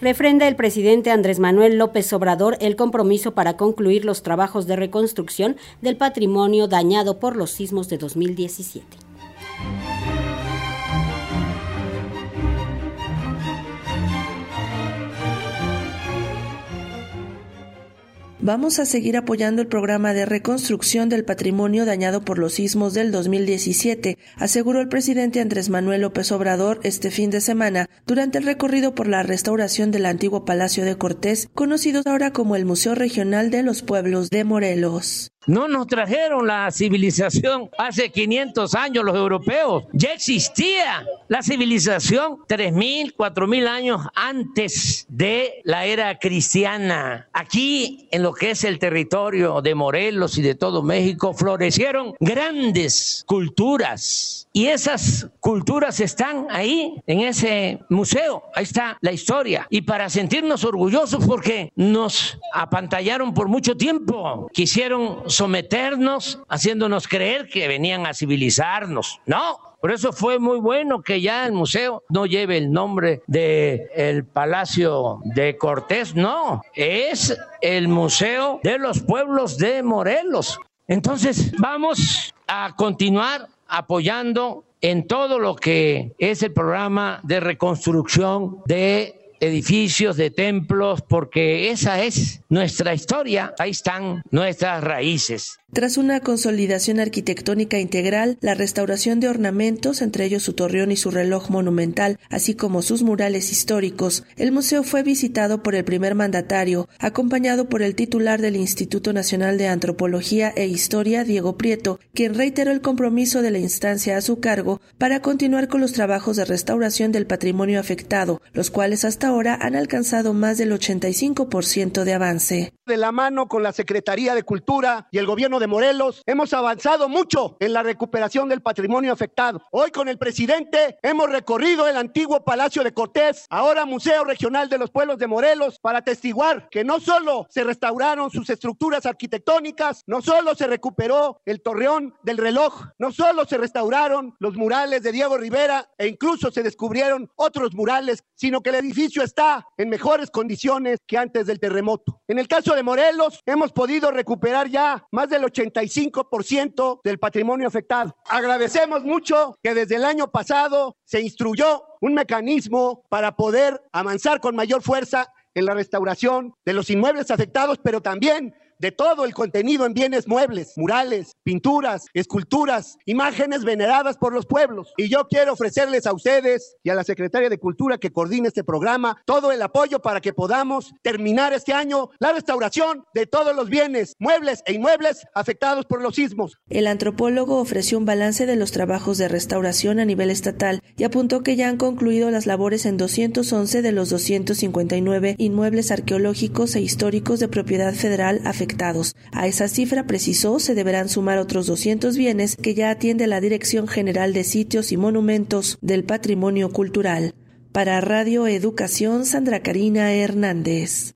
refrenda el presidente Andrés Manuel López Obrador el compromiso para concluir los trabajos de reconstrucción del patrimonio dañado por los sismos de 2017. Vamos a seguir apoyando el programa de reconstrucción del patrimonio dañado por los sismos del 2017, aseguró el presidente Andrés Manuel López Obrador este fin de semana durante el recorrido por la restauración del antiguo Palacio de Cortés, conocido ahora como el Museo Regional de los Pueblos de Morelos. No nos trajeron la civilización hace 500 años los europeos. Ya existía la civilización 3.000, 4.000 años antes de la era cristiana. Aquí, en lo que es el territorio de Morelos y de todo México, florecieron grandes culturas. Y esas culturas están ahí, en ese museo. Ahí está la historia. Y para sentirnos orgullosos porque nos apantallaron por mucho tiempo. Quisieron someternos, haciéndonos creer que venían a civilizarnos. No, por eso fue muy bueno que ya el museo no lleve el nombre de el Palacio de Cortés, no, es el Museo de los Pueblos de Morelos. Entonces, vamos a continuar apoyando en todo lo que es el programa de reconstrucción de edificios, de templos, porque esa es nuestra historia, ahí están nuestras raíces. Tras una consolidación arquitectónica integral, la restauración de ornamentos, entre ellos su torreón y su reloj monumental, así como sus murales históricos, el museo fue visitado por el primer mandatario, acompañado por el titular del Instituto Nacional de Antropología e Historia, Diego Prieto, quien reiteró el compromiso de la instancia a su cargo para continuar con los trabajos de restauración del patrimonio afectado, los cuales hasta ahora han alcanzado más del 85% de avance. De la mano con la Secretaría de Cultura y el gobierno de Morelos, hemos avanzado mucho en la recuperación del patrimonio afectado. Hoy con el presidente hemos recorrido el antiguo Palacio de Cortés, ahora Museo Regional de los Pueblos de Morelos, para atestiguar que no solo se restauraron sus estructuras arquitectónicas, no solo se recuperó el torreón del reloj, no solo se restauraron los murales de Diego Rivera e incluso se descubrieron otros murales, sino que el edificio está en mejores condiciones que antes del terremoto. En el caso de Morelos, hemos podido recuperar ya más del 85% del patrimonio afectado. Agradecemos mucho que desde el año pasado se instruyó un mecanismo para poder avanzar con mayor fuerza en la restauración de los inmuebles afectados, pero también de todo el contenido en bienes muebles, murales, pinturas, esculturas, imágenes veneradas por los pueblos. Y yo quiero ofrecerles a ustedes y a la Secretaria de Cultura que coordine este programa todo el apoyo para que podamos terminar este año la restauración de todos los bienes, muebles e inmuebles afectados por los sismos. El antropólogo ofreció un balance de los trabajos de restauración a nivel estatal y apuntó que ya han concluido las labores en 211 de los 259 inmuebles arqueológicos e históricos de propiedad federal a esa cifra, precisó, se deberán sumar otros 200 bienes que ya atiende la Dirección General de Sitios y Monumentos del Patrimonio Cultural. Para Radio Educación, Sandra Karina Hernández.